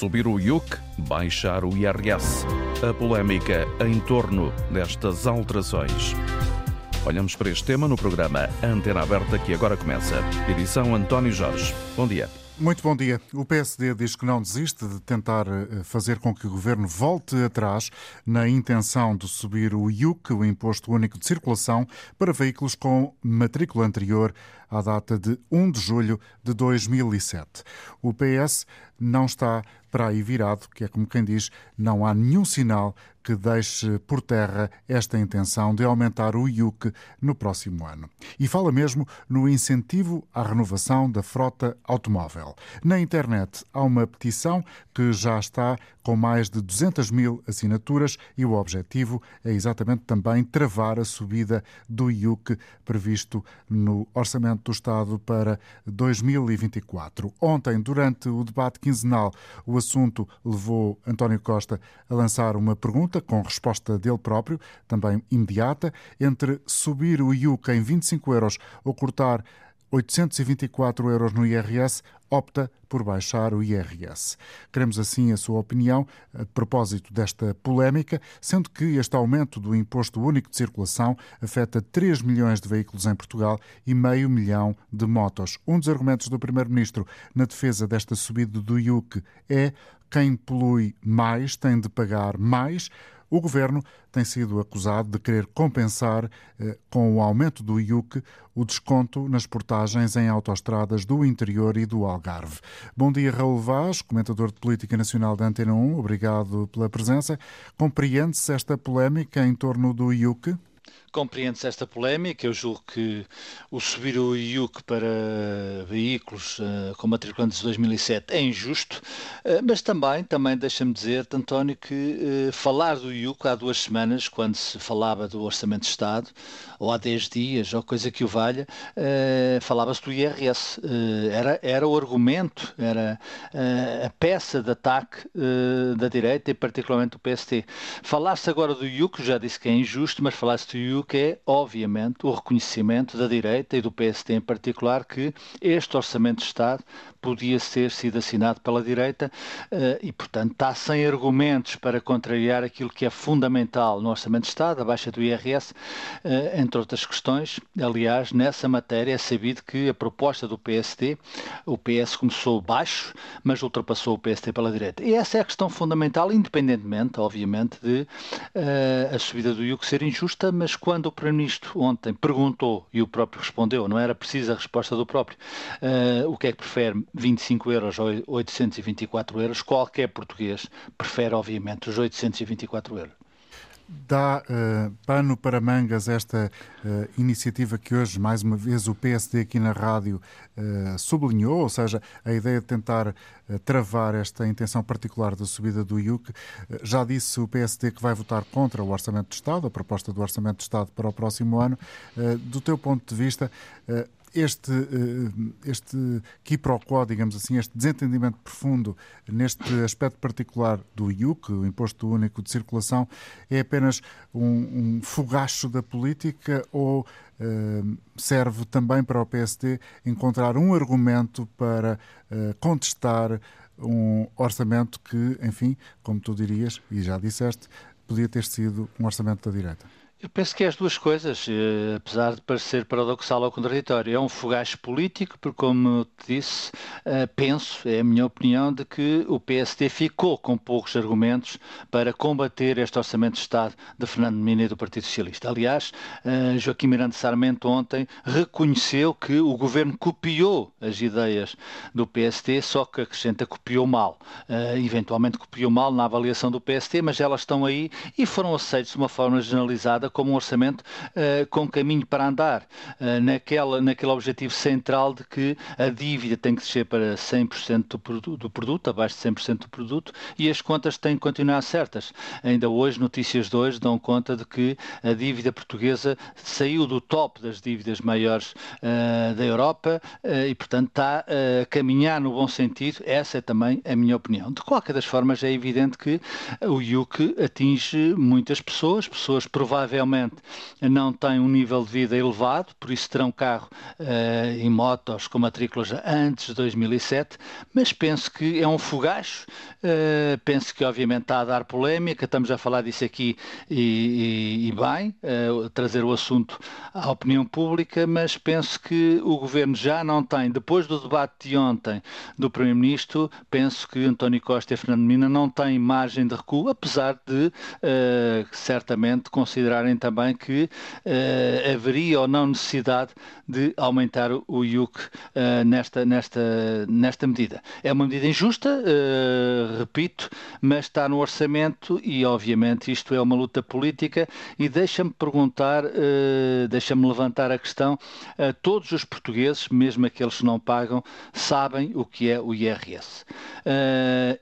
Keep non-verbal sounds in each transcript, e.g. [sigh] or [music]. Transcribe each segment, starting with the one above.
Subir o IUC, baixar o IRS. A polémica em torno destas alterações. Olhamos para este tema no programa Antena Aberta que agora começa. Edição António Jorge. Bom dia. Muito bom dia. O PSD diz que não desiste de tentar eh, fazer com que o governo volte atrás na intenção de subir o IUC, o Imposto Único de Circulação, para veículos com matrícula anterior à data de 1 de julho de 2007. O PS não está para aí virado, que é como quem diz, não há nenhum sinal que deixe por terra esta intenção de aumentar o IUC no próximo ano. E fala mesmo no incentivo à renovação da frota automóvel. Na internet há uma petição que já está com mais de 200 mil assinaturas e o objetivo é exatamente também travar a subida do IUC previsto no Orçamento do Estado para 2024. Ontem, durante o debate quinzenal, o assunto levou António Costa a lançar uma pergunta com resposta dele próprio, também imediata, entre subir o IUC em 25 euros ou cortar 824 euros no IRS, opta por baixar o IRS. Queremos assim a sua opinião a propósito desta polémica, sendo que este aumento do imposto único de circulação afeta 3 milhões de veículos em Portugal e meio milhão de motos. Um dos argumentos do Primeiro-Ministro na defesa desta subida do IUC é quem polui mais tem de pagar mais. O governo tem sido acusado de querer compensar, eh, com o aumento do IUC, o desconto nas portagens em autoestradas do interior e do Algarve. Bom dia, Raul Vaz, comentador de Política Nacional da Antena 1. Obrigado pela presença. Compreende-se esta polémica em torno do IUC? Compreende-se esta polémica. Eu julgo que o subir o IUC para veículos uh, com matriculantes de 2007 é injusto, uh, mas também, também deixa-me dizer, António, que uh, falar do IUC há duas semanas, quando se falava do Orçamento de Estado, ou há 10 dias, ou coisa que o valha, falava-se do IRS. era, era o argumento, era a peça de ataque da direita e particularmente do PST. Falar-se agora do IUC, já disse que é injusto, mas falar-se do IUC que é, obviamente, o reconhecimento da direita e do PSD em particular que este Orçamento de Estado podia ter sido assinado pela direita eh, e, portanto, está sem argumentos para contrariar aquilo que é fundamental no Orçamento de Estado, a baixa do IRS, eh, entre outras questões. Aliás, nessa matéria é sabido que a proposta do PSD, o PS começou baixo, mas ultrapassou o PSD pela direita. E essa é a questão fundamental, independentemente, obviamente, de uh, a subida do IUC ser injusta, mas o Primeiro-Ministro ontem perguntou, e o próprio respondeu, não era precisa a resposta do próprio, uh, o que é que prefere, 25 euros ou 824 euros, qualquer português prefere, obviamente, os 824 euros dá uh, pano para mangas esta uh, iniciativa que hoje, mais uma vez, o PSD aqui na rádio uh, sublinhou, ou seja, a ideia de tentar travar esta intenção particular da subida do IUC. já disse o PSD que vai votar contra o Orçamento de Estado, a proposta do Orçamento de Estado para o próximo ano. do teu ponto de vista, este, eh, este quiprocó, digamos assim, este desentendimento profundo neste aspecto particular do IUC, o Imposto Único de Circulação, é apenas um, um fogacho da política ou uh, serve também para o PSD encontrar um argumento para uh, contestar um orçamento que, enfim, como tu dirias, e já disseste, podia ter sido um orçamento da direita? Eu penso que é as duas coisas, eh, apesar de parecer paradoxal ou contraditório. É um fogacho político, porque, como te disse, eh, penso, é a minha opinião, de que o PSD ficou com poucos argumentos para combater este Orçamento de Estado de Fernando Mina e do Partido Socialista. Aliás, eh, Joaquim Miranda Sarmento ontem reconheceu que o governo copiou as ideias do PSD, só que acrescenta copiou mal. Eventualmente copiou mal na avaliação do PSD, mas elas estão aí e foram aceitas de uma forma generalizada como um orçamento uh, com caminho para andar, uh, naquela, naquele objetivo central de que a dívida tem que descer para 100% do, do produto, abaixo de 100% do produto, e as contas têm que continuar certas. Ainda hoje, notícias de hoje dão conta de que a dívida portuguesa saiu do top das dívidas maiores uh, da Europa e, portanto, está a caminhar no bom sentido. Essa é também a minha opinião. De qualquer das formas, é evidente que o IUC atinge muitas pessoas, pessoas provavelmente provavelmente não têm um nível de vida elevado, por isso terão carro uh, em motos com matrículas antes de 2007, mas penso que é um fogacho, uh, penso que obviamente está a dar polémica, estamos a falar disso aqui e, e, e bem, uh, trazer o assunto à opinião pública, mas penso que o Governo já não tem, depois do debate de ontem do Primeiro-Ministro, penso que António Costa e Fernando Mina não têm margem de recuo, apesar de certamente considerarem também que uh, haveria ou não necessidade de aumentar o IUC uh, nesta, nesta, nesta medida. É uma medida injusta, repito, mas está no orçamento e, obviamente, isto é uma luta política e deixa-me perguntar, deixa-me levantar a questão, todos os portugueses, mesmo aqueles que não pagam, sabem o que é o IRS.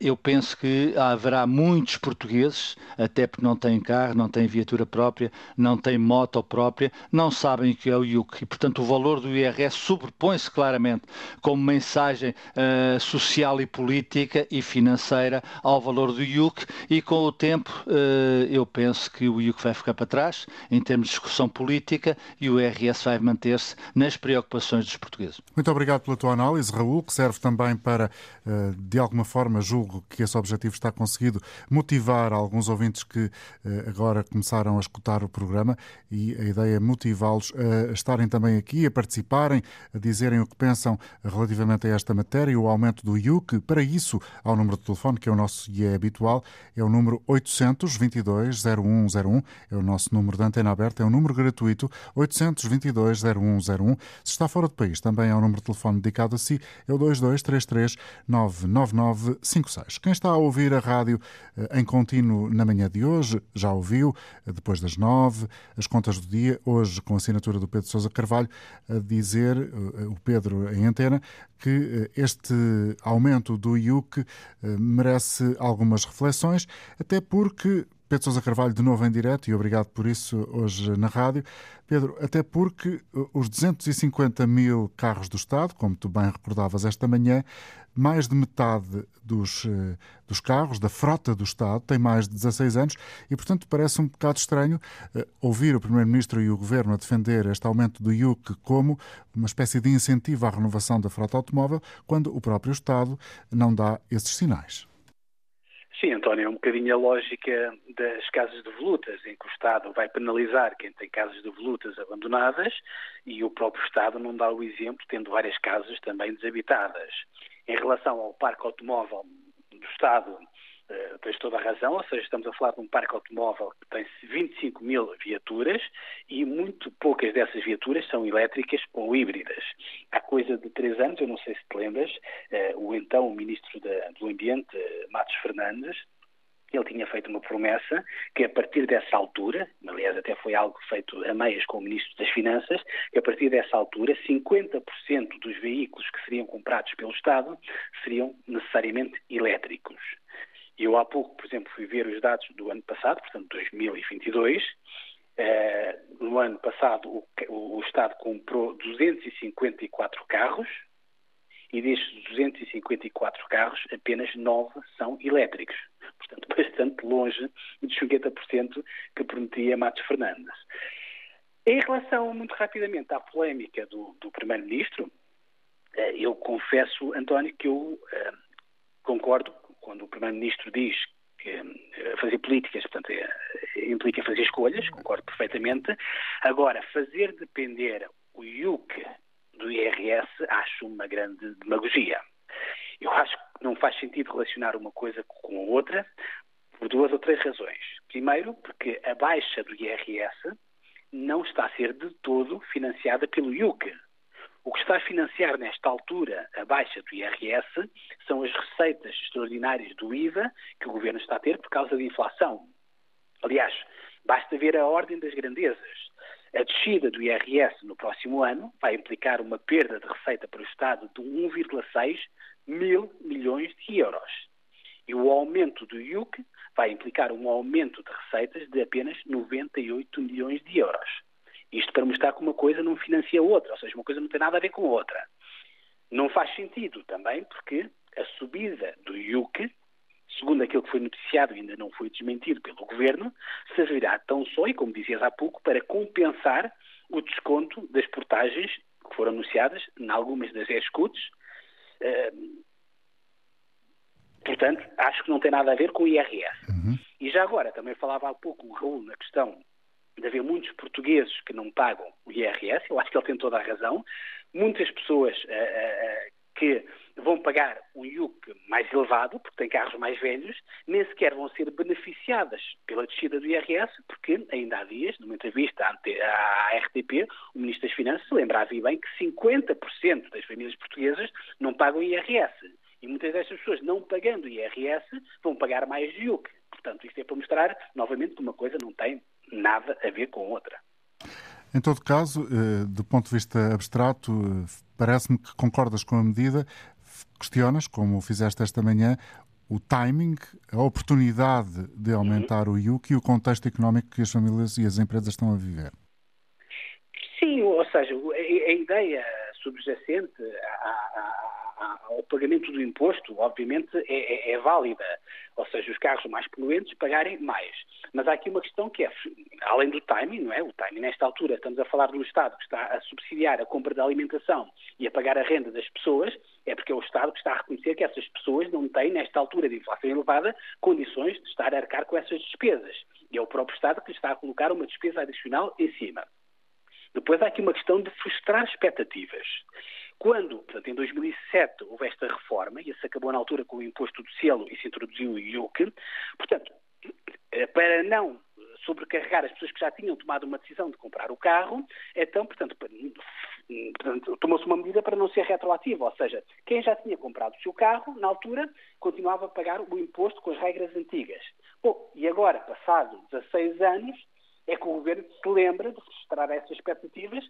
eu penso que haverá muitos portugueses, até porque não têm carro, não têm viatura própria, não têm moto própria, não sabem o que é o IUC. E, portanto, o valor do IRS sobrepõe-se claramente como mensagem uh, social e política e financeira ao valor do IUC e, com o tempo, uh, eu penso que o IUC vai ficar para trás em termos de discussão política e o IRS vai manter-se nas preocupações dos portugueses. Muito obrigado pela tua análise, Raul, que serve também para, uh, de alguma forma, julgo que esse objetivo está conseguido, motivar alguns ouvintes que agora começaram a escutar o programa e a ideia é motivá-los a estarem também aqui, a participarem, a dizerem o que pensam relativamente a esta matéria, o aumento do IUC. Para isso, há o número de telefone, que é o nosso e é habitual, é o número 822 0101, é o nosso número de antena aberta, é um número gratuito, 822 0101. Se está fora do país, também há um número de telefone dedicado a si, é o 2233 99956. Quem está a ouvir a rádio eh, em contínuo na manhã de hoje, já ouviu, eh, depois das nove, as contas do dia, hoje com a assinatura do Pedro Sousa Carvalho, a dizer, eh, o Pedro em antena, que este aumento do IUC merece algumas reflexões, até porque Pedro Sousa Carvalho, de novo em direto, e obrigado por isso hoje na rádio. Pedro, até porque os 250 mil carros do Estado, como tu bem recordavas esta manhã, mais de metade dos, eh, dos carros, da frota do Estado, tem mais de 16 anos e, portanto, parece um bocado estranho uh, ouvir o Primeiro-Ministro e o Governo a defender este aumento do IUC como uma espécie de incentivo à renovação da frota automóvel, quando o próprio Estado não dá esses sinais. Sim, António, é um bocadinho a lógica das casas de volutas, em que o Estado vai penalizar quem tem casas de volutas abandonadas e o próprio Estado não dá o exemplo, tendo várias casas também desabitadas. Em relação ao parque automóvel do Estado, Uh, tens toda a razão, ou seja, estamos a falar de um parque automóvel que tem 25 mil viaturas e muito poucas dessas viaturas são elétricas ou híbridas. Há coisa de três anos, eu não sei se te lembras, uh, o então Ministro do Ambiente, uh, Matos Fernandes, ele tinha feito uma promessa que a partir dessa altura, aliás até foi algo feito a meias com o Ministro das Finanças, que a partir dessa altura 50% dos veículos que seriam comprados pelo Estado seriam necessariamente elétricos. Eu há pouco, por exemplo, fui ver os dados do ano passado, portanto 2022. Eh, no ano passado o, o, Estado comprou 254 carros e destes 254 carros apenas 9 são elétricos. Portanto, [laughs] bastante longe dos 50% que prometia Matos Fernandes. Em relação, muito rapidamente, à polémica do, do Primeiro-Ministro, eh, eu confesso, António, que eu eh, concordo quando o Primeiro-Ministro diz que eh, fazer políticas, portanto, implica fazer escolhas, concordo perfeitamente. Agora, fazer depender o IUC do IRS, acho uma grande demagogia. Eu acho que não faz sentido relacionar uma coisa outra, por duas ou três razões. Primeiro, porque a baixa do IRS não está a ser de todo financiada pelo IUC. O que está a financiar nesta altura a baixa do IRS são as receitas extraordinárias do IVA que o governo está a ter por causa da inflação. Aliás, basta ver a ordem das grandezas. A descida do IRS no próximo ano vai implicar uma perda de receita para o Estado de 1,6 mil milhões de euros. E o aumento do IUC vai implicar um aumento de receitas de apenas 98 milhões de euros. Isto para mostrar que uma coisa não financia outra, ou seja, uma coisa não tem nada a ver com outra. Não faz sentido também porque a subida do IUC, segundo aquilo aquilo que foi noticiado e ainda não foi desmentido pelo Governo, servirá tão só, e como dizias há pouco, para compensar o desconto das portagens que foram anunciadas em algumas das escutas. Portanto, acho que não tem nada a ver com o IRS. Uhum. E já agora, também falava há pouco o Raul na questão de haver muitos portugueses que não pagam o IRS, eu acho que ele tem toda a razão. Muitas pessoas uh, uh, que vão pagar um IUC mais elevado, porque têm carros mais velhos, nem sequer vão ser beneficiadas pela descida do IRS, porque ainda há dias, numa entrevista à RTP, o Ministro das Finanças lembrava bem que 50% das famílias portuguesas não pagam IRS. E muitas destas pessoas, não pagando IRS, vão pagar mais IUC. Portanto, isto é para mostrar, novamente, que uma coisa não tem nada a ver com outra. Em todo caso, eh, do ponto de vista abstrato, eh, parece-me que concordas com a medida, questionas, como fizeste esta manhã, o timing, a oportunidade de aumentar uhum. o IUC e o contexto económico que as famílias e as empresas estão a viver. Sim, ou seja, a, ideia subjacente ao pagamento do imposto, obviamente, é, é, é válida. Ou seja, os carros mais poluentes pagarem mais. Mas há aqui uma questão que é, além do timing, não é? O timing, nesta altura, estamos a falar do Estado que está a subsidiar a compra da alimentação e a pagar a renda das pessoas, é porque é o Estado que está a reconhecer que essas pessoas não têm, nesta altura de inflação elevada, condições de estar a arcar com essas despesas. E é o próprio Estado que está a colocar uma despesa adicional em cima. Depois há aqui uma questão de frustrar expectativas. Quando, portanto, em 2007 houve esta reforma, e se acabou na altura com o imposto do selo e se introduziu o IUC, portanto, eh, para não sobrecarregar as pessoas que já tinham tomado uma decisão de comprar o carro, então, portanto, portanto tomou-se uma medida para não ser retroativa, ou seja, quem já tinha comprado o seu carro, na altura, continuava a pagar o imposto com as regras antigas. Bom, e agora, passado 16 anos, é que o Governo se lembra de frustrar essas expectativas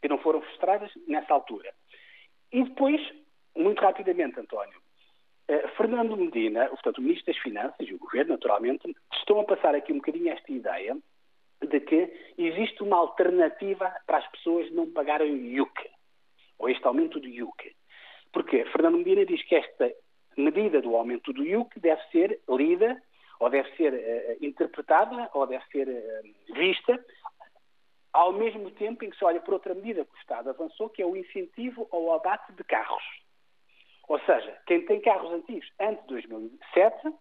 que não foram frustradas nessa altura. E depois, muito rapidamente, António, eh, Fernando Medina, portanto, o Ministro das Finanças e o Governo, naturalmente, estão a passar aqui um bocadinho esta ideia de que existe uma alternativa para as pessoas não pagarem o IUC, ou este aumento do IUC. Porque Fernando Medina diz que esta medida do aumento do IUC deve ser lida, ou deve ser uh, interpretada, ou deve ser uh, vista ao mesmo tempo em que se olha por outra medida que o Estado avançou, que é o incentivo ao abate de carros. Ou seja, quem tem carros antigos antes de 2007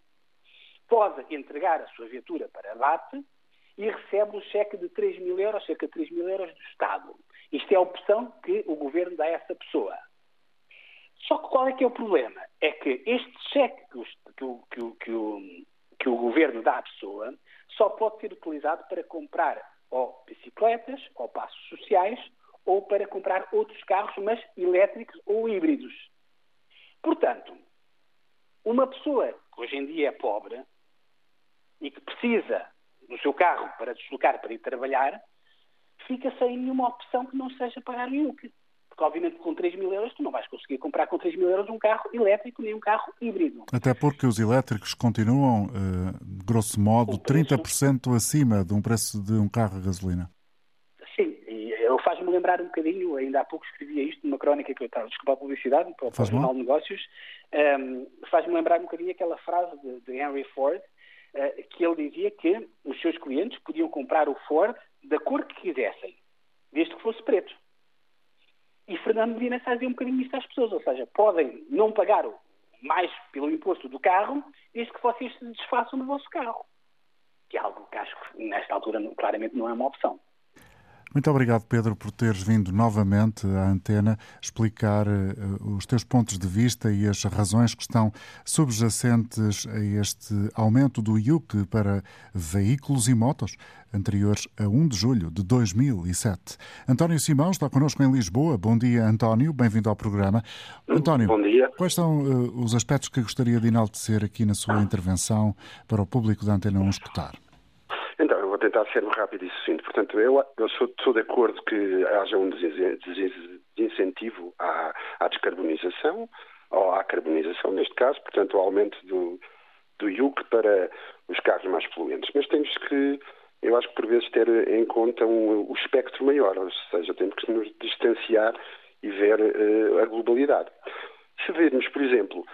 pode entregar a sua viatura para abate e recebe um cheque de 3 mil euros, cerca de 3 mil euros do Estado. Isto é a opção que o Governo dá a essa pessoa. Só que qual é que é o problema? É que este cheque que o, que o, que o, que o Governo dá à pessoa só pode ser utilizado para comprar ou bicicletas, ou passos sociais, ou para comprar outros carros, mas elétricos ou híbridos. Portanto, uma pessoa que hoje em dia é pobre e que precisa do seu carro para deslocar para ir trabalhar, fica sem nenhuma opção que não seja pagar o IUC. Porque, obviamente, com 3 mil euros, tu não vais conseguir comprar com 3 mil euros um carro elétrico nem um carro híbrido. Até porque os elétricos continuam, uh, grosso modo, 30% acima de um preço de um carro a gasolina. Sim, e faz-me lembrar um bocadinho, ainda há pouco escrevia isto numa crónica que eu estava, desculpa a publicidade, para, para o Jornal de Negócios, um, ehm, faz-me lembrar um bocadinho aquela frase de, de Henry Ford, uh, que ele dizia que os seus clientes podiam comprar o Ford da cor que quisessem, desde que fosse preto. E Fernando Medina fazia um bocadinho isto às pessoas, ou seja, podem não pagar mais pelo imposto do carro, desde que vocês se desfaçam do vosso carro. Que é algo que acho que nesta altura claramente não é uma opção. Muito obrigado, Pedro, por teres vindo novamente à antena explicar uh, os teus pontos de vista e as razões que estão subjacentes a este aumento do IUC para veículos e motos, anteriores a 1 de julho de 2007. António Simão está connosco em Lisboa. Bom dia, António. Bem-vindo ao programa. António, Bom dia. quais são uh, os aspectos que gostaria de enaltecer aqui na sua intervenção para o público da Antena 1 escutar? Tentar ser rápido e sucinto. Portanto, eu, eu sou, sou, de acordo que haja um desincentivo à, à descarbonização, ou à carbonização neste caso, portanto, o aumento do, do IUC para os carros mais poluentes. Mas temos que, eu acho que por vezes, ter em conta um, o espectro maior, ou seja, temos que nos distanciar e ver uh, a globalidade. Se virmos, por exemplo,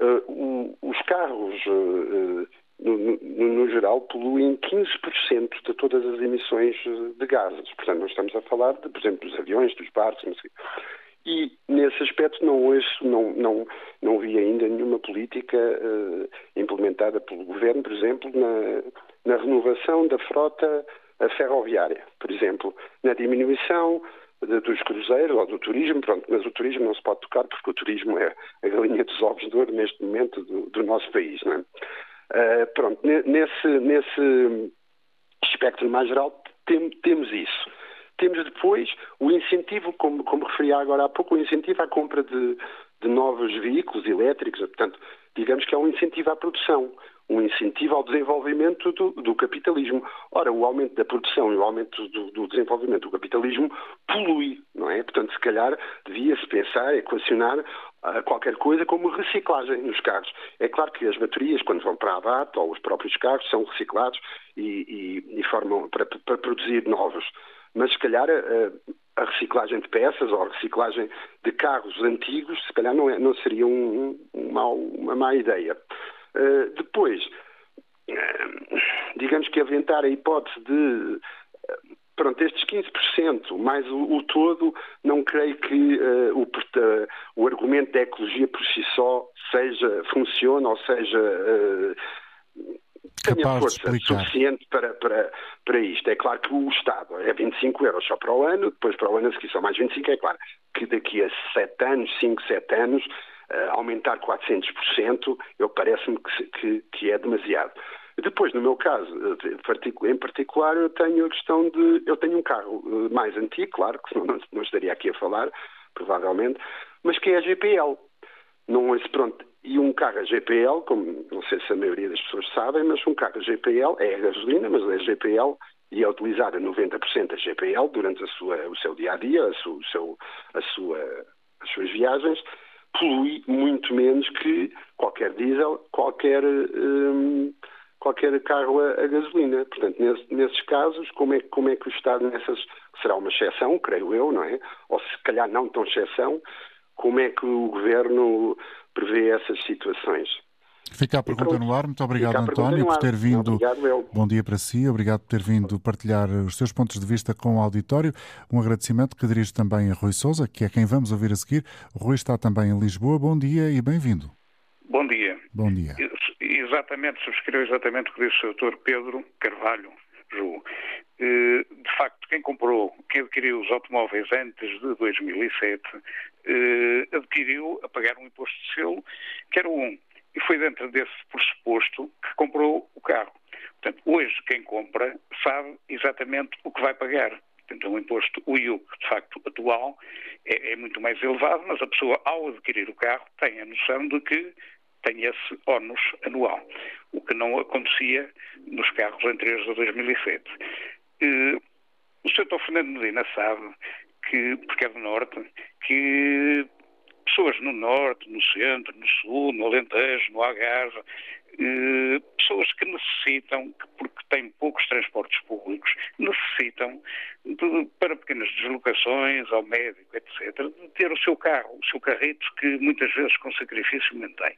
uh, os carros, uh, no, no, no, geral, poluem 15% de todas as emissões de gases. Portanto, nós estamos a falar, de, por exemplo, dos aviões, dos barcos, não sei. E, nesse aspecto, não, hoje, não, não, não vi ainda nenhuma política uh, implementada pelo Governo, por exemplo, na, na renovação da frota ferroviária, por exemplo, na diminuição de, dos cruzeiros ou do turismo, pronto, mas o turismo não se pode tocar porque o turismo é a galinha dos ovos de ouro neste momento do, do nosso país, não é? Uh, pronto, nesse, nesse espectro mais geral tem, temos isso. Temos depois o incentivo, como, como referi agora há pouco, o incentivo à compra de, de novos veículos elétricos, portanto, digamos que é um incentivo à produção um incentivo ao desenvolvimento do, do, capitalismo. Ora, o aumento da produção e o aumento do, do, desenvolvimento do capitalismo polui, não é? Portanto, se calhar devia-se pensar, equacionar uh, qualquer coisa como reciclagem nos carros. É claro que as baterias, quando vão para a abate, ou os próprios carros, são reciclados e, e, e formam para, para, produzir novos. Mas se calhar uh, a reciclagem de peças ou a reciclagem de carros antigos, se calhar não, é, não seria um, um uma má ideia. Eh, depois, uh, digamos que aventar a hipótese de eh, pronto, estes 15%, mais o, o, todo, não creio que uh, o, uh, o, argumento da ecologia por si só seja, funcione ou seja uh, tenha força suficiente para, para, para isto. É claro que o Estado é 25 euros só para o ano, depois para o ano a seguir são mais 25, é claro que daqui a 7 anos, 5, 7 anos, aumentar 400%, eu parece-me que, que, que, é demasiado. Depois, no meu caso, eh, em particular, eu tenho a questão de. Eu tenho um carro eh, mais antigo, claro, que senão [laughs] não, não estaria aqui a falar, provavelmente, mas que é a GPL. Não é pronto. E um carro a GPL, como não sei se a maioria das pessoas sabem, mas um carro a GPL é a gasolina, mas é a GPL e é utilizada 90% a GPL durante a sua, o seu dia a dia, a, a sua, as suas viagens, polui muito menos que qualquer diesel, qualquer, um, qualquer carro a, a, gasolina. Portanto, nesse, nesses casos, como é, como é que o Estado nessas será uma exceção, creio eu, não é? Ou se calhar não tão exceção, como é que o Governo prevê essas situações? Fica a pergunta no ar. Muito obrigado, António, por ter vindo. Obrigado, Bom dia para si. Obrigado por ter vindo partilhar os seus pontos de vista com o auditório. Um agradecimento que dirijo também a Rui Souza, que é quem vamos ouvir a seguir. O Rui está também em Lisboa. Bom dia e bem-vindo. Bom dia. Bom dia. Exatamente, subscrevo exatamente o que disse o Dr. Pedro Carvalho. Ju. Eh, de facto, quem comprou, quem adquiriu os automóveis antes de 2007, eh, adquiriu a pagar um imposto de selo que era um e foi dentro desse pressuposto que comprou o carro. Portanto, hoje quem compra sabe exatamente o que vai pagar. Portanto, o imposto, o IUC, de facto, atual, é, é, muito mais elevado, mas a pessoa, ao adquirir o carro, tem a noção de que tem esse ónus anual, o que não acontecia nos carros anteriores a 2007. Uh, o Sr. Fernando Medina sabe que, porque é do Norte, que pessoas no norte, no centro, no sul, no Alentejo, no Algarve, eh, pessoas que necessitam, porque têm poucos transportes públicos, necessitam de, para pequenas deslocações ao médico, etc., de ter o seu carro, o seu carrito, que muitas vezes com sacrifício mantém.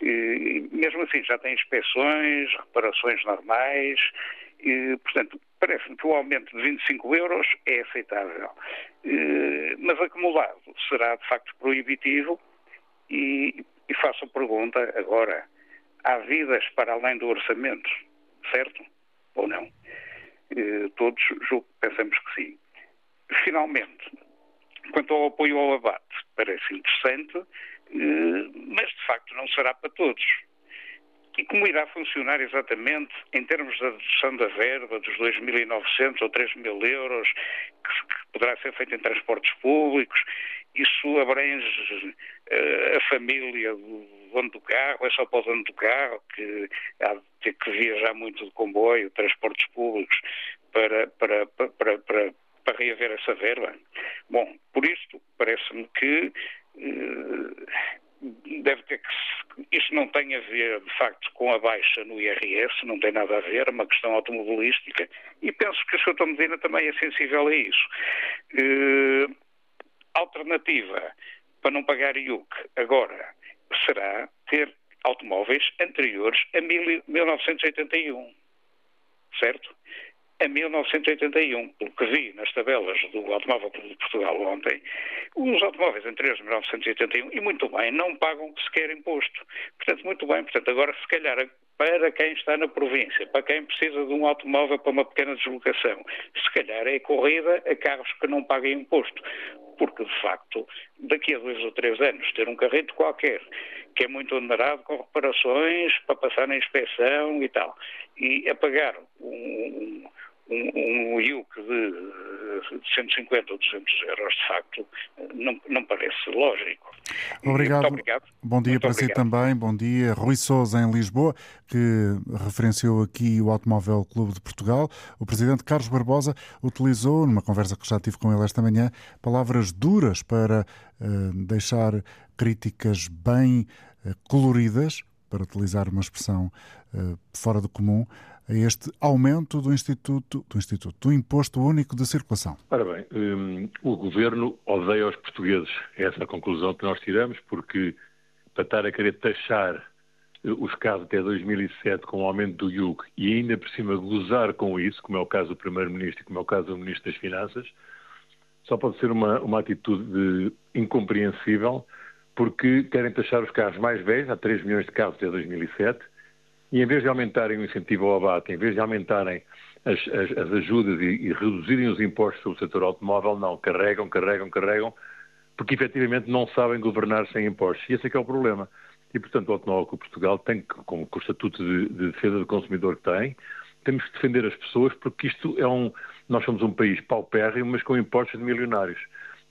E, mesmo assim, já tem inspeções, reparações normais, e, portanto, parece-me que o aumento de 25 euros é aceitável. Eh, mas acumulado será de facto proibitivo e, e faço a pergunta agora: há vidas para além do orçamento, certo? Ou não? Eh, todos julgo, pensamos que sim. Finalmente, quanto ao apoio ao abate, parece interessante, mas de facto não será para todos. E como irá funcionar exatamente em termos da dedução da verba dos 2.900 ou 3.000 euros que, poderá ser feita em transportes públicos? Isso abrange uh, a família do dono do carro? É só para o dono do carro que há de ter que viajar muito de comboio, transportes públicos, para, para, para, para, para reaver essa verba? Bom, por isto, parece-me que uh, deve ter que. Isso não tem a ver, de facto, com a baixa no IRS, não tem nada a ver, é uma questão automobilística, e penso que o Sr. Medina também é sensível a isso. Uh, alternativa para não pagar IUC agora será ter automóveis anteriores a 1981. Certo? A 1981, pelo que vi nas tabelas do Automóvel de Portugal ontem, os automóveis anteriores a 1981, e muito bem, não pagam sequer imposto. Portanto, muito bem. Portanto, agora, se calhar, para quem está na província, para quem precisa de um automóvel para uma pequena deslocação, se calhar é corrida a carros que não paguem imposto. Porque, de facto, daqui a dois ou três anos, ter um carrito qualquer, que é muito onerado com reparações para passar na inspeção e tal, e a pagar um, um, um IUC de 150 ou 200 euros, de facto, não, não parece lógico. Obrigado. obrigado. Bom dia Muito para obrigado. si também. Bom dia. Rui Souza, em Lisboa, que referenciou aqui o Automóvel Clube de Portugal. O presidente Carlos Barbosa utilizou, numa conversa que já tive com ele esta manhã, palavras duras para uh, deixar críticas bem uh, coloridas, para utilizar uma expressão uh, fora do comum, a este aumento do Instituto, do Instituto, do Imposto Único de Circulação? Ora bem, um, o Governo odeia os portugueses. Essa é a conclusão que nós tiramos, porque para estar a querer taxar eh, os casos até 2007 com o aumento do IUC e ainda por cima gozar com isso, como é o caso do Primeiro-Ministro e como é o caso do Ministro das Finanças, só pode ser uma, uma atitude incompreensível, porque querem taxar os carros mais velhos, há 3 milhões de carros até 2007, e em vez de aumentarem o incentivo ao abate, em vez de aumentarem as, as, as ajudas e, e, reduzirem os impostos sobre o setor automóvel, não, carregam, carregam, carregam, porque efetivamente não sabem governar sem impostos. E esse é que é o problema. E, portanto, o que Portugal tem, como com o Estatuto de, de Defesa do Consumidor que tem, temos que defender as pessoas porque isto é um... Nós somos um país paupérrimo, mas com impostos de milionários.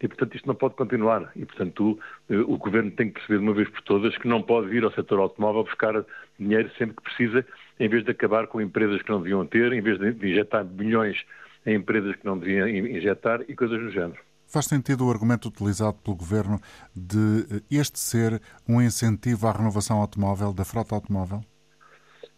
E, portanto, isto não pode continuar. E, portanto, eh, o Governo tem que perceber de uma vez por todas que não pode vir ao setor automóvel buscar dinheiro sempre que precisa, em vez de acabar com empresas que não deviam ter, em vez de injetar milhões em empresas que não deviam injetar e coisas do género. Faz sentido o argumento utilizado pelo Governo de eh, este ser um incentivo à renovação automóvel, da frota automóvel?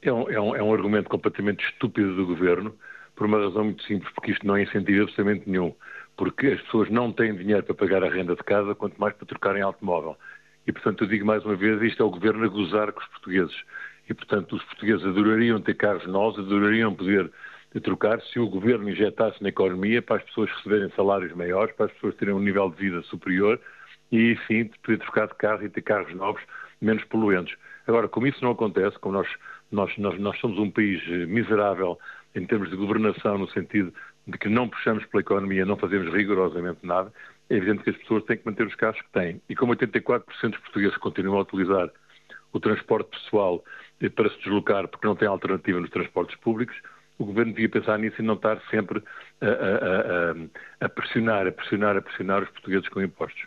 É um, é um, é um argumento completamente estúpido do Governo, por uma razão muito simples, porque isto não é incentivo absolutamente nenhum porque as pessoas não têm dinheiro para pagar a renda de casa, quanto mais para trocarem automóvel. E, portanto, eu digo mais uma vez, isto é o governo a gozar com os portugueses. E, portanto, os portugueses adorariam ter carros novos, adorariam poder trocar se o governo injetasse na economia para as pessoas receberem salários maiores, para as pessoas terem um nível de vida superior e, enfim, poder trocar de carro e ter carros novos menos poluentes. Agora, como isso não acontece, como nós, nós, nós, nós somos um país miserável em termos de governação, no sentido de que não puxamos pela economia, não fazemos rigorosamente nada, é evidente que as pessoas têm que manter os carros que têm. E como 84% dos portugueses continuam a utilizar o transporte pessoal eh, para se deslocar porque não tem alternativa nos transportes públicos, o governo devia pensar nisso e não estar sempre a, a, a, a pressionar, a pressionar, a pressionar os portugueses com impostos.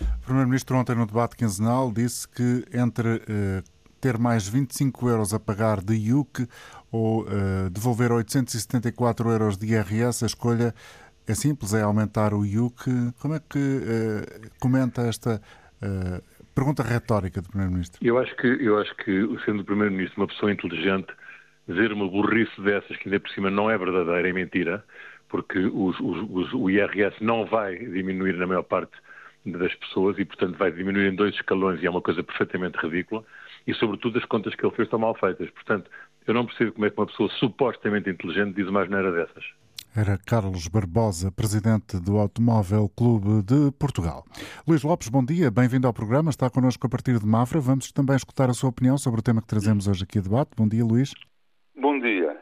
O Primeiro-Ministro ontem no debate quinzenal disse que entre eh, ter mais 25 euros a pagar de IUC ou uh, devolver 874 euros de IRS, a escolha é simples, é aumentar o IUC. Como é que uh, comenta esta uh, pergunta retórica do Primeiro-Ministro? Eu acho que, eu acho que sendo o Primeiro-Ministro uma pessoa inteligente, dizer uma burrice dessas que ainda por cima não é verdadeira, é mentira, porque os, os, os, o IRS não vai diminuir na maior parte das pessoas e, portanto, vai diminuir em dois escalões e é uma coisa perfeitamente ridícula e, sobretudo, as contas que ele fez estão mal feitas. Portanto, eu não percebo como é que uma pessoa supostamente inteligente diz uma asneira dessas. Era Carlos Barbosa, presidente do Automóvel Clube de Portugal. Luís Lopes, bom dia, bem-vindo ao programa. Está connosco a partir de Mafra. Vamos também escutar a sua opinião sobre o tema que trazemos hoje aqui a debate. Bom dia, Luís. Bom dia.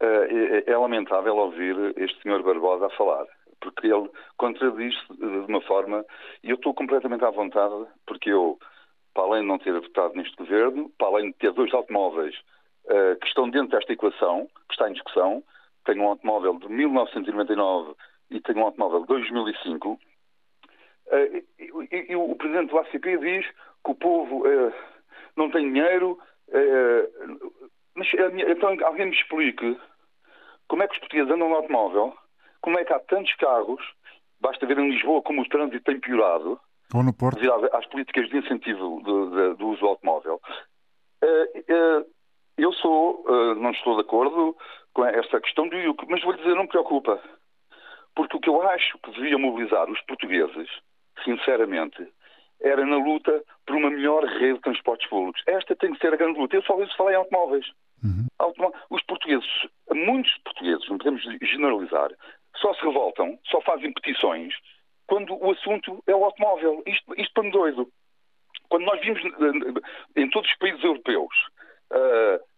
Eh, é, é lamentável ouvir este senhor Barbosa a falar, porque ele contradiz de uma forma, e eu estou completamente à vontade, porque eu para além de não ter votado neste governo, para além de ter dois automóveis uh, que estão dentro desta equação, que está em discussão, tenho um automóvel de 1999 e tenho um automóvel de 2005, uh, e, e, e, o presidente do ACP diz que o povo uh, não tem dinheiro, mas então alguém me explique como é que os portugueses andam no automóvel, como é que há tantos carros, basta ver em Lisboa como o trânsito tem piorado, ou no Porto? Devido às políticas de incentivo do, do, do uso do automóvel. Eh, eh, eu sou, eh, não estou de acordo com esta questão do IUC, mas vou-lhe dizer, não me preocupa. Porque o que eu acho que devia mobilizar os portugueses, sinceramente, era na luta por uma melhor rede de transportes públicos. Esta tem que ser a grande luta. Eu só isso falei em automóveis. Uhum. Os portugueses, muitos portugueses, não podemos generalizar, só se revoltam, só fazem petições quando o assunto é o automóvel. Isto, isto para me doido. Quando nós vimos em todos os países europeus, uh,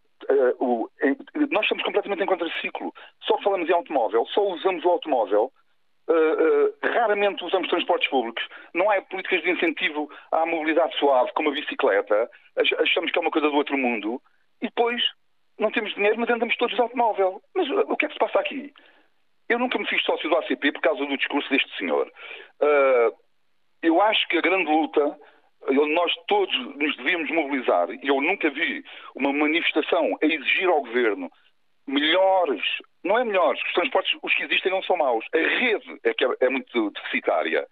o, em, nós estamos completamente em contraciclo. Só falamos em automóvel, só usamos o automóvel Uh, uh, raramente usamos transportes públicos. Não há políticas de incentivo à mobilidade suave, como a bicicleta. Achamos que é uma coisa do outro mundo. E depois não temos dinheiro, mas andamos todos de automóvel. Mas o que é que se passa aqui? Eu nunca me fiz sócio do ACP por causa do discurso deste senhor. eu acho que a grande luta nós todos nos devíamos mobilizar, e eu nunca vi uma manifestação a exigir ao governo melhores, não é melhores, os transportes, os que existem não são maus, a rede é que é, é muito deficitária.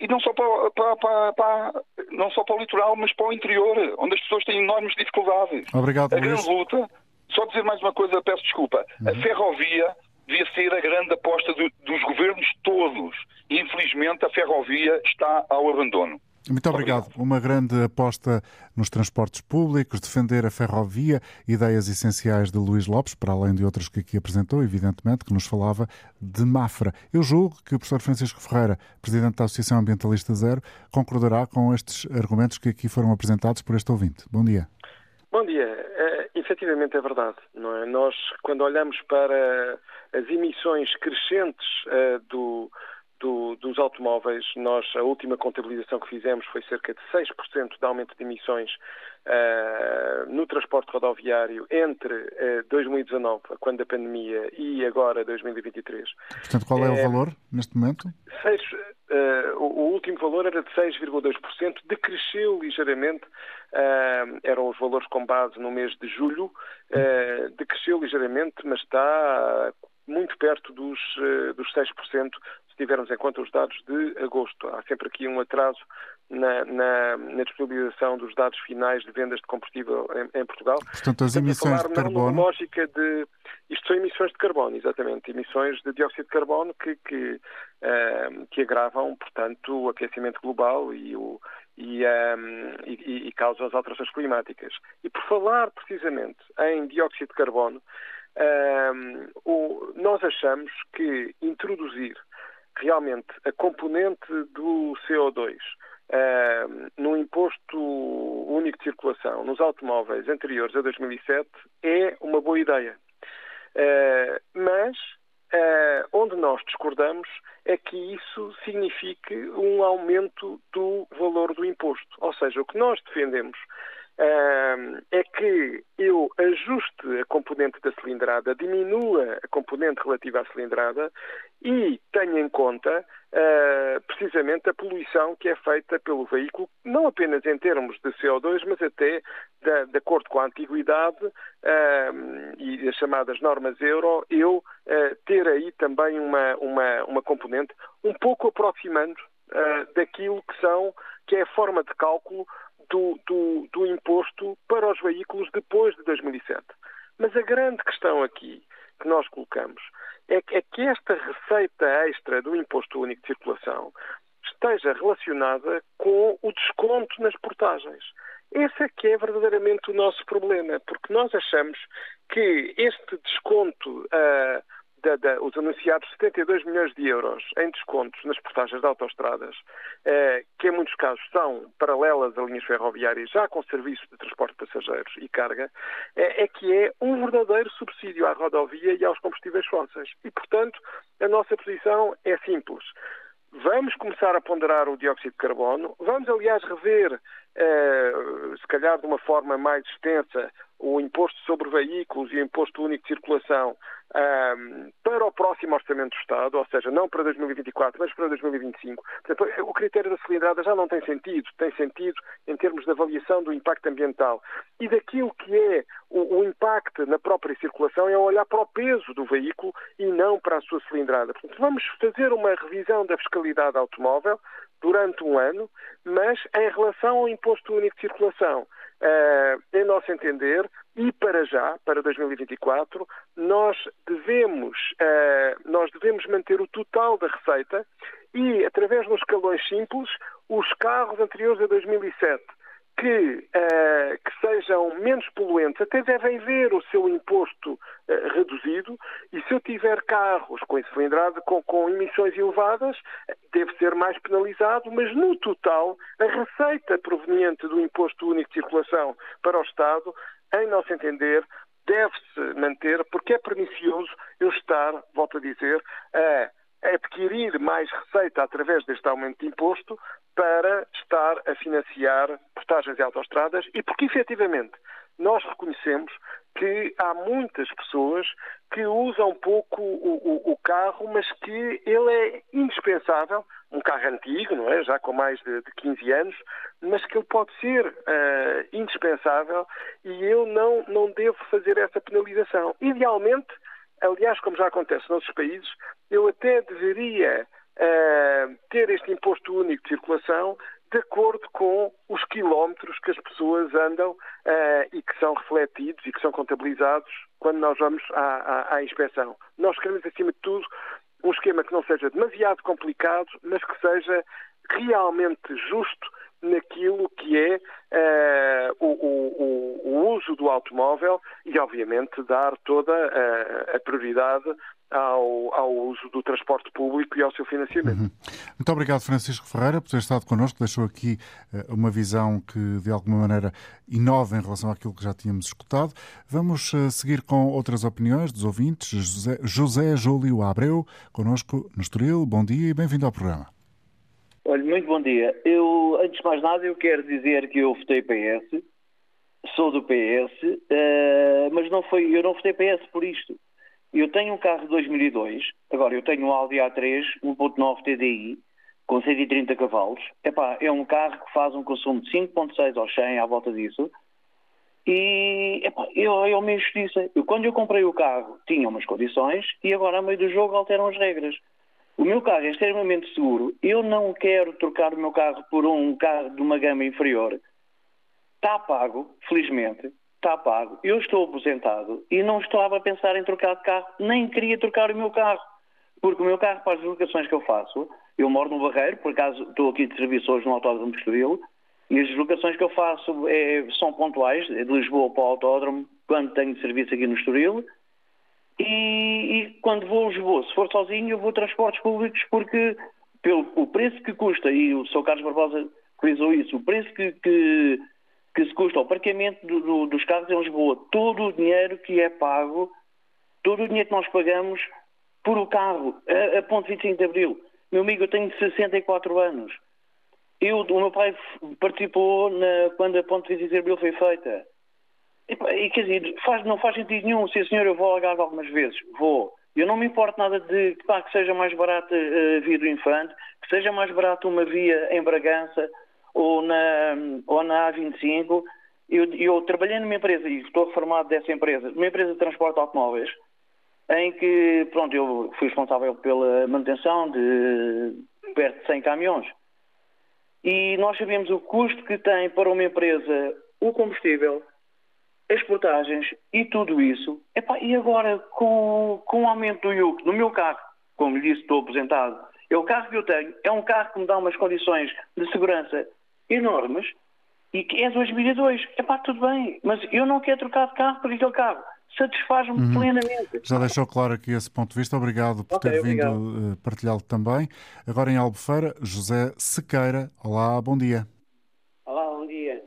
E não só para, para, para, para, não só para o litoral, mas para o interior, onde as pessoas têm enormes dificuldades. Obrigado, a grande luta, só dizer mais uma coisa, peço desculpa, uhum. a ferrovia devia ser a grande aposta do, dos governos todos. E, infelizmente, a ferrovia está ao abandono. Muito obrigado. obrigado. Uma grande aposta nos transportes públicos, defender a ferrovia, ideias essenciais de Luís Lopes, para além de outras que aqui apresentou, evidentemente, que nos falava de Mafra. Eu julgo que o professor Francisco Ferreira, presidente da Associação Ambientalista Zero, concordará com estes argumentos que aqui foram apresentados por este ouvinte. Bom dia. Bom dia. É, efetivamente é verdade. Não é? Nós, quando olhamos para as emissões crescentes uh, do do, dos automóveis, nós, a última contabilização que fizemos foi cerca de 6% de aumento de emissões uh, no transporte rodoviário entre uh, 2019, quando da pandemia, e agora 2023. Portanto, qual é, é o valor neste momento? 6, uh, eh, o, o, último valor era de 6,2%, decresceu ligeiramente, eram os valores com base no mês de julho, decresceu ligeiramente, mas está muito perto dos, dos 6% tivermos em conta os dados de agosto. Há sempre aqui um atraso na, na, na disponibilização dos dados finais de vendas de combustível em, em Portugal. Portanto, as emissões de carbono. lógica de. Isto são emissões de carbono, exatamente. Emissões de dióxido de carbono que, que, uh, que agravam, portanto, o aquecimento global e, o, e, um, e, e causam as alterações climáticas. E por falar precisamente em dióxido de carbono, um, o, nós achamos que introduzir realmente a componente do CO2 uh, no imposto único de circulação nos automóveis anteriores a 2007 é uma boa ideia. Uh, mas uh, onde nós discordamos é que isso signifique um aumento do valor do imposto. Ou seja, o que nós defendemos é que eu ajuste a componente da cilindrada, diminua a componente relativa à cilindrada e tenha em conta uh, precisamente a poluição que é feita pelo veículo, não apenas em termos de CO2, mas até de, de acordo com a antiguidade e as chamadas normas euro, eu uh, ter aí também uma, uma, uma componente um pouco aproximando daquilo que são que é a forma de cálculo do, do, do imposto para os veículos depois de 2007. Mas a grande questão aqui que nós colocamos é que, é que esta receita extra do imposto único de circulação esteja relacionada com o desconto nas portagens. Esse é que é verdadeiramente o nosso problema, porque nós achamos que este desconto uh, da, da, os anunciados 72 milhões de euros em descontos nas portagens de autoestradas, eh, que em muitos casos são paralelas a linhas ferroviárias, já com serviços de transporte de passageiros e carga, é, é que é um verdadeiro subsídio à rodovia e aos combustíveis fósseis. E, portanto, a nossa posição é simples. Vamos começar a ponderar o dióxido de carbono, vamos, aliás, rever, eh, se calhar de uma forma mais extensa, o imposto sobre veículos e o imposto único de circulação para o próximo Orçamento do Estado, ou seja, não para 2024, mas para 2025. Portanto, o critério da cilindrada já não tem sentido, tem sentido em termos de avaliação do impacto ambiental. E daquilo que é o, o impacto na própria circulação é olhar para o peso do veículo e não para a sua cilindrada. Portanto, vamos fazer uma revisão da fiscalidade automóvel durante um ano, mas em relação ao imposto único de circulação. Uh, em nosso entender, e para já, para 2024, nós devemos, uh, nós devemos manter o total da receita e, através dos escalões simples, os carros anteriores a 2007 que, uh, que, sejam menos poluentes até devem ver o seu imposto uh, reduzido e se eu tiver carros com cilindrada com, com emissões elevadas, deve ser mais penalizado, mas no total a receita proveniente do imposto único de circulação para o Estado, em nosso entender, deve-se manter porque é pernicioso eu estar, volto a dizer, a adquirir mais receita através deste aumento de imposto para estar a financiar portagens de autoestradas e porque efetivamente nós reconhecemos que há muitas pessoas que usam pouco o, o, o, carro, mas que ele é indispensável, um carro antigo, não é? Já com mais de, de 15 anos, mas que ele pode ser uh, indispensável e eu não, não devo fazer essa penalização. Idealmente, aliás, como já acontece nos outros países, eu até deveria uh, ter este imposto único de circulação de acordo com os quilómetros que as pessoas andam uh, e que são refletidos e que são contabilizados quando nós vamos à, à, à, inspeção. Nós queremos, acima de tudo, um esquema que não seja demasiado complicado, mas que seja realmente justo naquilo que é uh, o, o, o, uso do automóvel e, obviamente, dar toda a, a prioridade ao, ao, uso do transporte público e ao seu financiamento. Uhum. Muito obrigado, Francisco Ferreira, por ter estado connosco. Deixou aqui uh, uma visão que, de alguma maneira, inova em relação àquilo que já tínhamos escutado. Vamos uh, seguir com outras opiniões dos ouvintes. José, José Júlio Abreu, connosco no Estoril. Bom dia e bem-vindo ao programa. Olha, muito bom dia. Eu, antes de mais nada, eu quero dizer que eu votei PS, sou do PS, uh, eh, mas não foi, eu não votei PS por isto. Eu tenho um carro de 2002, agora eu tenho um Audi A3 1.9 TDI com 130 cavalos. Epá, é um carro que faz um consumo de 5.6 ao 100 à volta disso. E epá, eu, é uma injustiça. Eu, quando eu comprei o carro tinha umas condições e agora, a meio do jogo, alteram as regras. O meu carro é extremamente seguro. Eu não quero trocar o meu carro por um carro de uma gama inferior. Está pago, felizmente está pago, eu estou aposentado e não estava a pensar em trocar de carro, nem queria trocar o meu carro, porque o meu carro, para as deslocações que eu faço, eu moro no Barreiro, por acaso estou aqui de serviço hoje no Autódromo de Estoril, e as deslocações que eu faço é, são pontuais, de Lisboa para o Autódromo, quando tenho serviço aqui no Estoril, e, e quando vou a Lisboa, se for sozinho, eu vou a transportes públicos, porque pelo o preço que custa, e o Sr. Carlos Barbosa frisou isso, o preço que, que que se custa o parqueamento do, do, dos carros em Lisboa, todo o dinheiro que é pago, todo o dinheiro que nós pagamos por o carro, a, a ponto 25 de Abril. Meu amigo, eu tenho 64 anos. Eu, o meu pai participou na, quando a ponte 25 de Abril foi feita. E, quer dizer, faz, não faz sentido nenhum. Se a senhora eu vou alagar algumas vezes, vou. Eu não me importo nada de pá, que seja mais barato a uh, via do Infante, que seja mais barato uma via em Bragança, ou na, ou na A25, eu, eu trabalhei numa empresa, e estou reformado dessa empresa, numa empresa de transporte de automóveis, em que, pronto, eu fui responsável pela manutenção de perto de 100 caminhões. E nós sabemos o custo que tem para uma empresa o combustível, as portagens e tudo isso. Epá, e agora, com, com o aumento do IUC, no meu carro, como lhe disse, estou aposentado, é o carro que eu tenho, é um carro que me dá umas condições de segurança enormes e que é 2002. É pá, tudo bem, mas eu não quero trocar de carro por aquele carro. Satisfaz-me uhum. plenamente. Já deixou claro aqui esse ponto de vista. Obrigado por okay, ter vindo uh, partilhá-lo também. Agora em Albufeira, José Sequeira. Olá, bom dia. Olá, bom dia.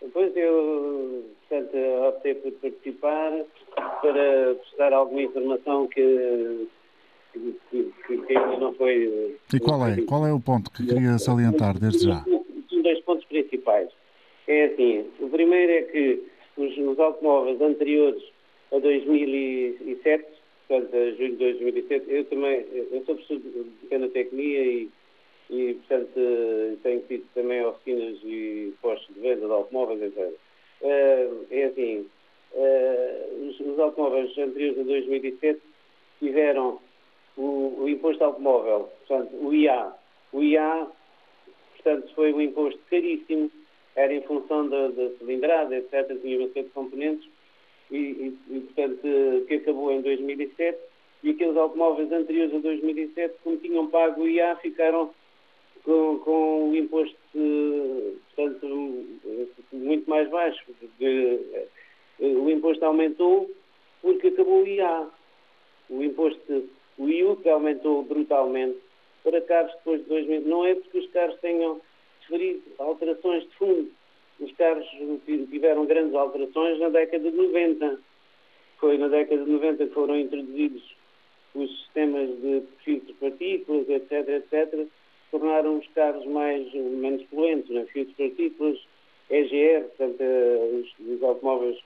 Depois eu portanto, optei por participar para prestar alguma informação que que, que, que ainda não foi. E qual é? Qual é o ponto que queria salientar desde já? dois pontos principais. É assim, o primeiro é que os, os automóveis anteriores a 2007, portanto, a julho de 2007, eu também, eu sou professor de canotecnia e, e, portanto, tenho tido também oficinas e postos de venda de automóveis, etc. Uh, é assim, uh, os, os, automóveis anteriores a 2007 tiveram o, o imposto automóvel, portanto, o IA. O IA portanto foi um imposto caríssimo, era em função da, da cilindrada, etc., tinha uma série de componentes, e, e, e, portanto, que acabou em 2007, e aqueles automóveis anteriores a 2007, como tinham pago o IA, ficaram com, com o imposto, portanto, muito mais baixo. Porque, o imposto aumentou porque acabou o IA. O imposto, o IUC aumentou brutalmente para carros depois de 2000. Não é porque os carros tenham sofrido alterações de fundo. Os carros tiveram grandes alterações na década de 90. Foi na década de 90 que foram introduzidos os sistemas de filtro de partículas, etc, etc, tornaram os carros mais, menos poluentes, né? filtros de partículas, EGR, portanto, eh, os, os automóveis,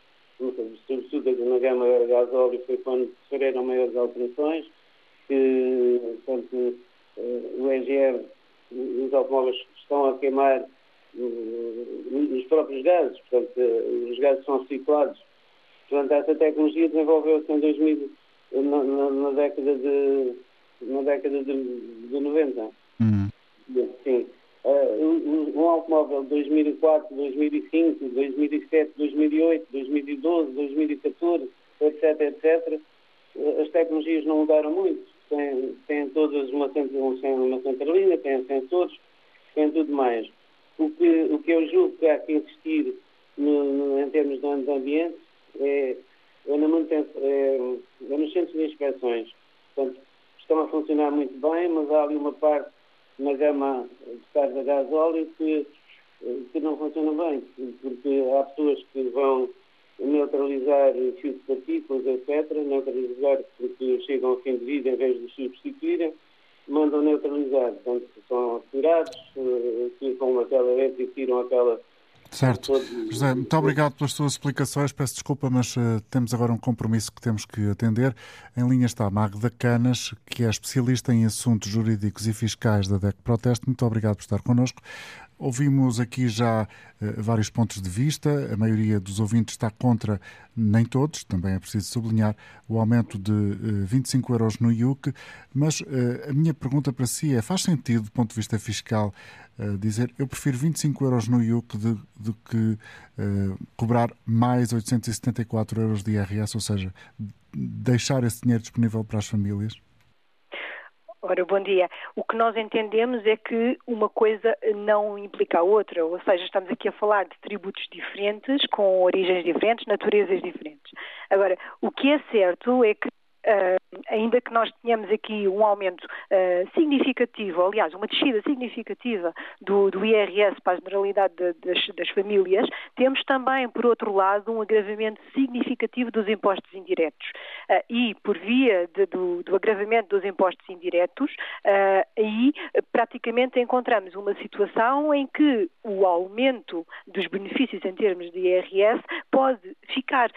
sobretudo na gama gasóleo, foi quando sofreram maiores alterações, que, portanto, eh, o EGR, os automóveis estão a queimar os próprios gases, portanto, os gases são reciclados. Portanto, essa tecnologia desenvolveu-se em 2000, na, na, na, década de na década de, de 90. Sim. Uh, um automóvel de 2004, 2005, 2007, 2008, 2012, 2014, etc, etc, as tecnologias não mudaram muito. Têm, têm todas uma, uma centralina, têm sensores, têm tudo mais. O que, o que eu julgo que há que insistir no, no, em termos de ambiente é, é, na manutenção, é, é nos centros de inspeções. Portanto, estão a funcionar muito bem, mas há ali uma parte na gama de carros a gás óleo que, que não funciona bem, porque há pessoas que vão neutralizar fios de partículas, etc., neutralizar porque chegam ao fim de vida em vez de substituírem, mandam neutralizar. Portanto, são tirados, eh, com aquela elétrica, tiram aquela Certo. José, muito obrigado pelas suas explicações. Peço desculpa, mas uh, temos agora um compromisso que temos que atender. Em linha está a Magda Canas, que é especialista em assuntos jurídicos e fiscais da DEC Proteste. Muito obrigado por estar connosco. Ouvimos aqui já uh, vários pontos de vista. A maioria dos ouvintes está contra, nem todos, também é preciso sublinhar, o aumento de uh, eh, 25 euros no IUC. Mas uh, a minha pergunta para si é: faz sentido, do ponto de vista fiscal, dizer eu prefiro 25 euros no IUC do que cobrar mais 874 euros de IRS, ou seja, deixar esse dinheiro disponível para as famílias? Ora, bom dia. O que nós entendemos é que uma coisa não implica a outra, ou seja, estamos aqui a falar de tributos diferentes, com origens diferentes, naturezas diferentes. Agora, o que é certo é que Uh, ainda que nós tenhamos aqui um aumento uh, significativo, aliás, uma descida significativa do, do IRS para a generalidade de, das, das, famílias, temos também, por outro lado, um agravamento significativo dos impostos indiretos. Uh, e, por via de, do, do, agravamento dos impostos indiretos, aí praticamente encontramos uma situação em que o aumento dos benefícios em termos de IRS pode ficar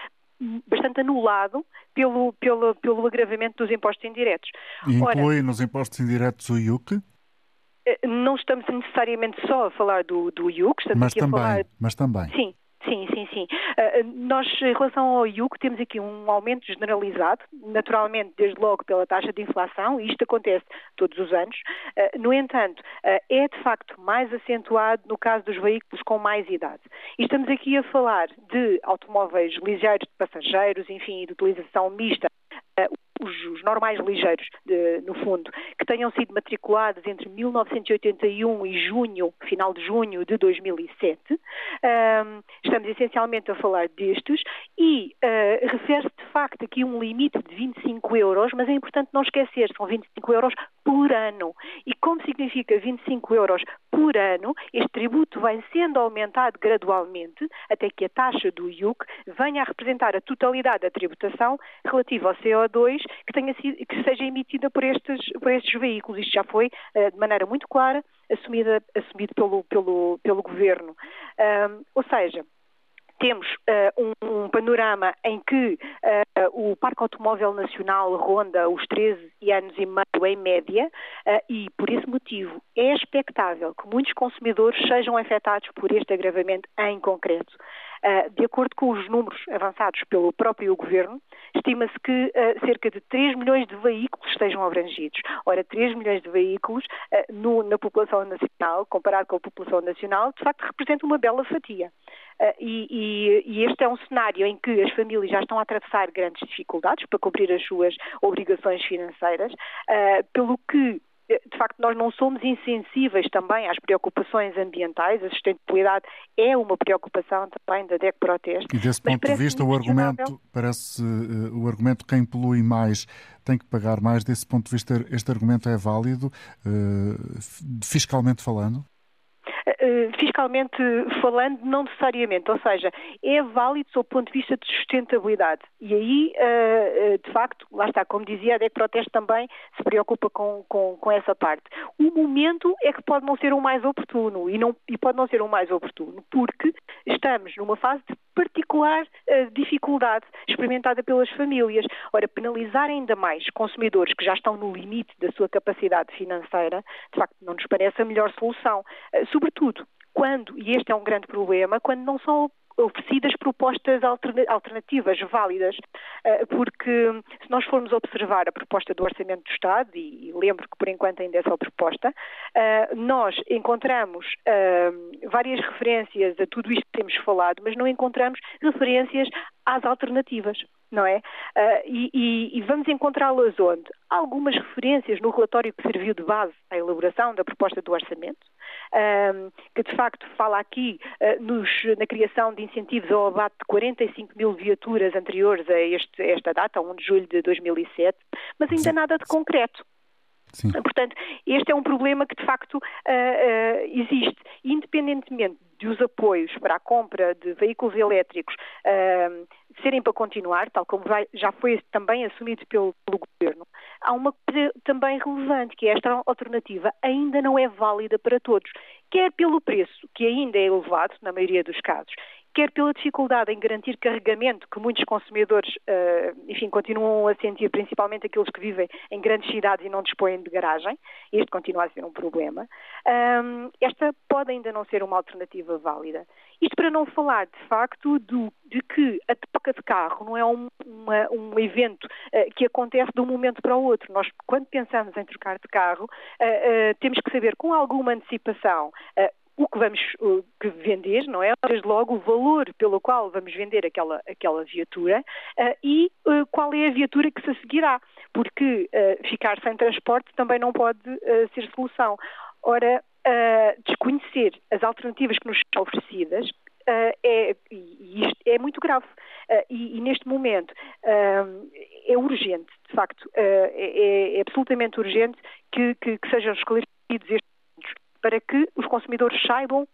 bastante anulado pelo, pelo, pelo agravamento dos impostos indiretos. E inclui Ora, nos impostos indiretos o IUC? Eh, não estamos necessariamente só a falar do, do IUC, estamos mas aqui também, a falar... Mas também. Sim, Sim, sim, sim. Uh, nós, em relação ao IUC, temos aqui um aumento generalizado, naturalmente, desde logo pela taxa de inflação, e isto acontece todos os anos. Uh, no entanto, é de facto mais acentuado no caso dos veículos com mais idade. E estamos aqui a falar de automóveis ligeiros de passageiros, enfim, de utilização mista os, os normais ligeiros, de, no fundo, que tenham sido matriculados entre 1981 e junho, final de junho de 2007. Um, estamos essencialmente a falar destes e uh, refere-se de facto aqui um limite de 25 euros, mas é importante não esquecer, são 25 euros por ano. E como significa 25 euros por ano, este tributo vai sendo aumentado gradualmente até que a taxa do IUC venha a representar a totalidade da tributação relativa ao CO2 que, tenha sido, que seja emitida por estes, por estes veículos. Isto já foi, uh, de maneira muito clara, assumida, assumido pelo, pelo, pelo Governo. Ou seja, temos uh, um, um, panorama em que uh, o Parque Automóvel Nacional ronda os 13 anos e meio em média uh, e, por esse motivo, é expectável que muitos consumidores sejam afetados por este agravamento em concreto. De acordo com os números avançados pelo próprio Governo, estima-se que cerca de 3 milhões de veículos estejam abrangidos. Ora, 3 milhões de veículos no, na população nacional, comparado com a população nacional, de facto representa uma bela fatia. Uh, e, e, este é um cenário em que as famílias já estão a atravessar grandes dificuldades para cumprir as suas obrigações financeiras, uh, pelo que de facto, nós não somos insensíveis também às preocupações ambientais. A sustentabilidade é uma preocupação também da DEC Proteste. E desse ponto de vista, o argumento, parece, uh, o argumento quem polui mais tem que pagar mais. Desse ponto de vista, este argumento é válido, uh, fiscalmente falando? Eh, fiscalmente falando, não necessariamente, ou seja, é válido do ponto de vista de sustentabilidade. E aí, eh, eh, de facto, lá está, como dizia, a DEC Proteste também se preocupa com, com, com, essa parte. O momento é que pode não ser o mais oportuno, e, não, e pode não ser o mais oportuno, porque estamos numa fase de particular dificuldade experimentada pelas famílias. Ora, penalizar ainda mais consumidores que já estão no limite da sua capacidade financeira, de facto, não nos parece a melhor solução. Sobretudo quando, e este é um grande problema, quando não são oferecidas propostas alternativas válidas, eh, porque se nós formos observar a proposta do Orçamento do Estado, e lembro que por enquanto ainda é só proposta, eh, nós encontramos eh, várias referências a tudo isto que temos falado, mas não encontramos referências às alternativas, não é? E, e, e vamos encontrá-las onde? Há algumas referências no relatório que serviu de base à elaboração da proposta do Orçamento, que de facto fala aqui nos, na criação de incentivos ao abate de 45 mil viaturas anteriores a, este, esta data, 1 de julho de 2007, mas ainda Sim. nada de concreto. Sim. Portanto, este é um problema que de facto uh, uh, existe, independentemente dos apoios para a compra de veículos elétricos uh, serem para continuar, tal como vai, já foi também assumido pelo, pelo, Governo, há uma coisa também relevante, que é esta alternativa ainda não é válida para todos, quer pelo preço, que ainda é elevado, na maioria dos casos, quer pela dificuldade em garantir carregamento que muitos consumidores, uh, enfim, continuam a sentir, principalmente aqueles que vivem em grandes cidades e não dispõem de garagem, este continua a ser um problema, um, esta pode ainda não ser uma alternativa válida. Isto para não falar, de facto, do, de que a troca de carro não é um, uma, um evento uh, que acontece de um momento para o outro. Nós, quando pensamos em trocar de carro, uh, temos que saber com alguma antecipação o que vamos que vender, não é? Desde logo o valor pelo qual vamos vender aquela, aquela viatura uh, e uh, qual é a viatura que se seguirá, porque ficar sem transporte também não pode ser solução. Ora, desconhecer as alternativas que nos são oferecidas é, é muito grave. E, e, neste momento é urgente, de facto, é, é, absolutamente urgente que, que, que sejam esclarecidos estes para que os consumidores saibam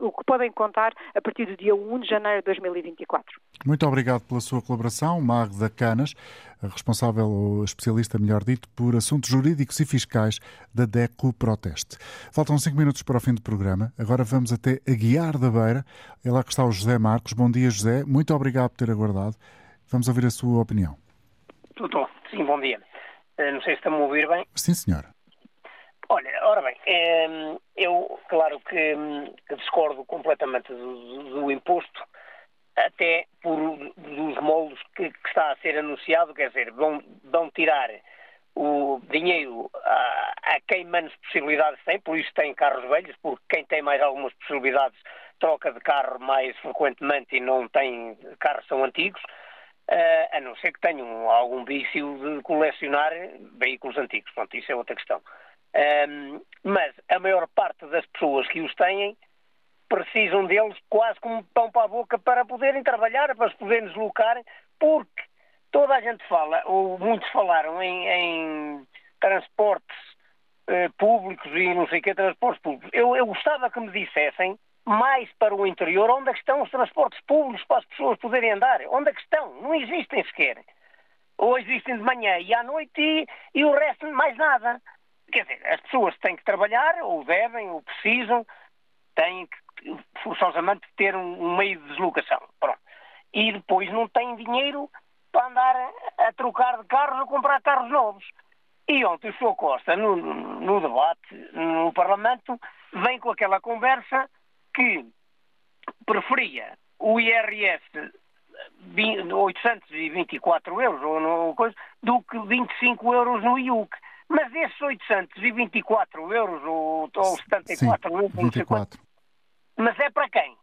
o que podem contar a partir do dia 1 de janeiro de 2024. Muito obrigado pela sua colaboração, Magda Canas, responsável ou especialista, melhor dito, por assuntos jurídicos e fiscais da DECO Proteste. Faltam cinco minutos para o fim do programa. Agora vamos até a Guiar da Beira. É lá que está o José Marcos. Bom dia, José. Muito obrigado por ter aguardado. Vamos ouvir a sua opinião. Estou. Sim, bom dia. Eh, não sei se estão a ouvir bem. Sim, senhora. Olha, ora bem, ehm, eu, claro que, que discordo completamente do, do, imposto, até por dos moldes que, que, está a ser anunciado, quer dizer, vão, vão tirar o dinheiro a, a, quem menos possibilidades tem, por isso tem carros velhos, porque quem tem mais algumas possibilidades troca de carro mais frequentemente e não tem carros são antigos, uh, a não ser que tenham algum vício de colecionar veículos antigos. Pronto, isso é outra questão. Um, mas a maior parte das pessoas que os têm precisam deles quase como pão para a boca para poderem trabalhar, para se poderem deslocar, porque toda a gente fala, ou muitos falaram em, em transportes eh, públicos e não sei o que, transportes públicos. Eu, eu gostava que me dissessem mais para o interior onde é estão os transportes públicos para as pessoas poderem andar. Onde é que estão? Não existem sequer. Ou existem de manhã e à noite e, e o resto mais nada. Quer dizer, as pessoas têm que trabalhar, ou devem, ou precisam, têm que forçosamente ter um, meio de deslocação. Pronto. E depois não têm dinheiro para andar a, a trocar de carros ou comprar carros novos. E ontem o Sr. Costa, no, no, debate no Parlamento, vem com aquela conversa que preferia o IRS 824 euros ou coisa, do que 25 euros no IUC. Mas esses 824 euros ou, ou 74 Sim, euros, 24. mas é para quem?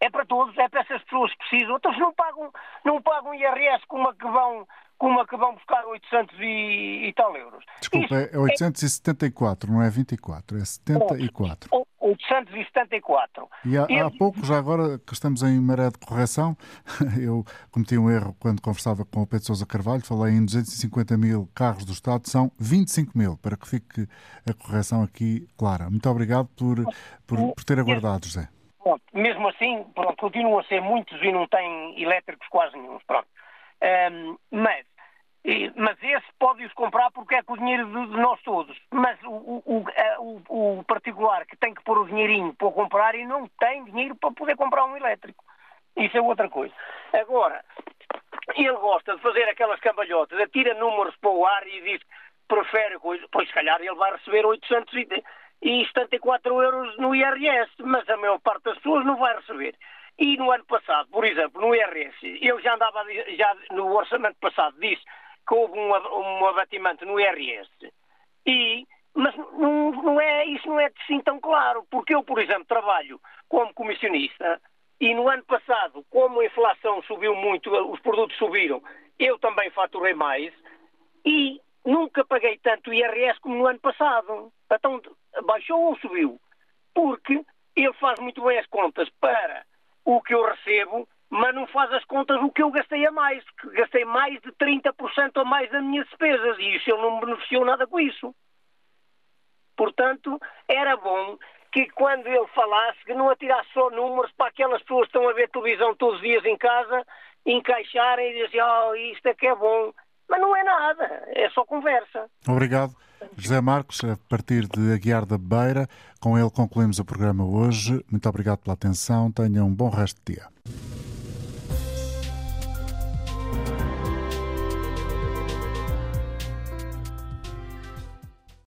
É para todos, é para essas pessoas que precisam. Outros não pagam, não pagam IRS como a que vão, como a que vão buscar 800 e, e tal euros. Desculpa, é 874, não é 24, é 74. 874. E há, há pouco, já agora que estamos em maré de correção, [laughs] eu cometi um erro quando conversava com o Pedro Sousa Carvalho, falei em 250 mil carros do Estado, são 25 mil, para que fique a correção aqui clara. Muito obrigado por, por, por ter aguardado, José. Pronto, mesmo assim, pronto, continuam a ser muitos e não têm elétricos quase nenhum. Pronto. Um, mas, mas esse pode-os comprar porque é com o dinheiro de, de nós todos. Mas o, o, o, o, particular que tem que pôr o dinheirinho para comprar e não tem dinheiro para poder comprar um elétrico. Isso é outra coisa. Agora, ele gosta de fazer aquelas cambalhotas, atira números para o ar e diz prefere coisa, pois se calhar ele vai receber 800 e e 74 euros no IRS, mas a maior parte das pessoas não vai receber. E no ano passado, por exemplo, no IRS, eu já andava, já no orçamento passado, disse que houve um, um abatimento no IRS. E, mas não, não é, isso não é assim tão claro, porque eu, por exemplo, trabalho como comissionista e no ano passado, como a inflação subiu muito, os produtos subiram, eu também faturei mais e nunca paguei tanto IRS como no ano passado. Então, baixou ou subiu? Porque ele faz muito bem as contas para o que eu recebo, mas não faz as contas do que eu gastei a mais. Gastei mais de 30% a mais das minhas despesas e isso ele não me beneficiou nada com isso. Portanto, era bom que quando ele falasse, que não atirasse só números para aquelas pessoas que estão a ver televisão todos os dias em casa, encaixarem e dizer, oh, isto é que é bom. Mas não é nada, é só conversa. Obrigado. José Marcos, a partir de Aguiar da Beira, com ele concluímos o programa hoje. Muito obrigado pela atenção. Tenha um bom resto de dia.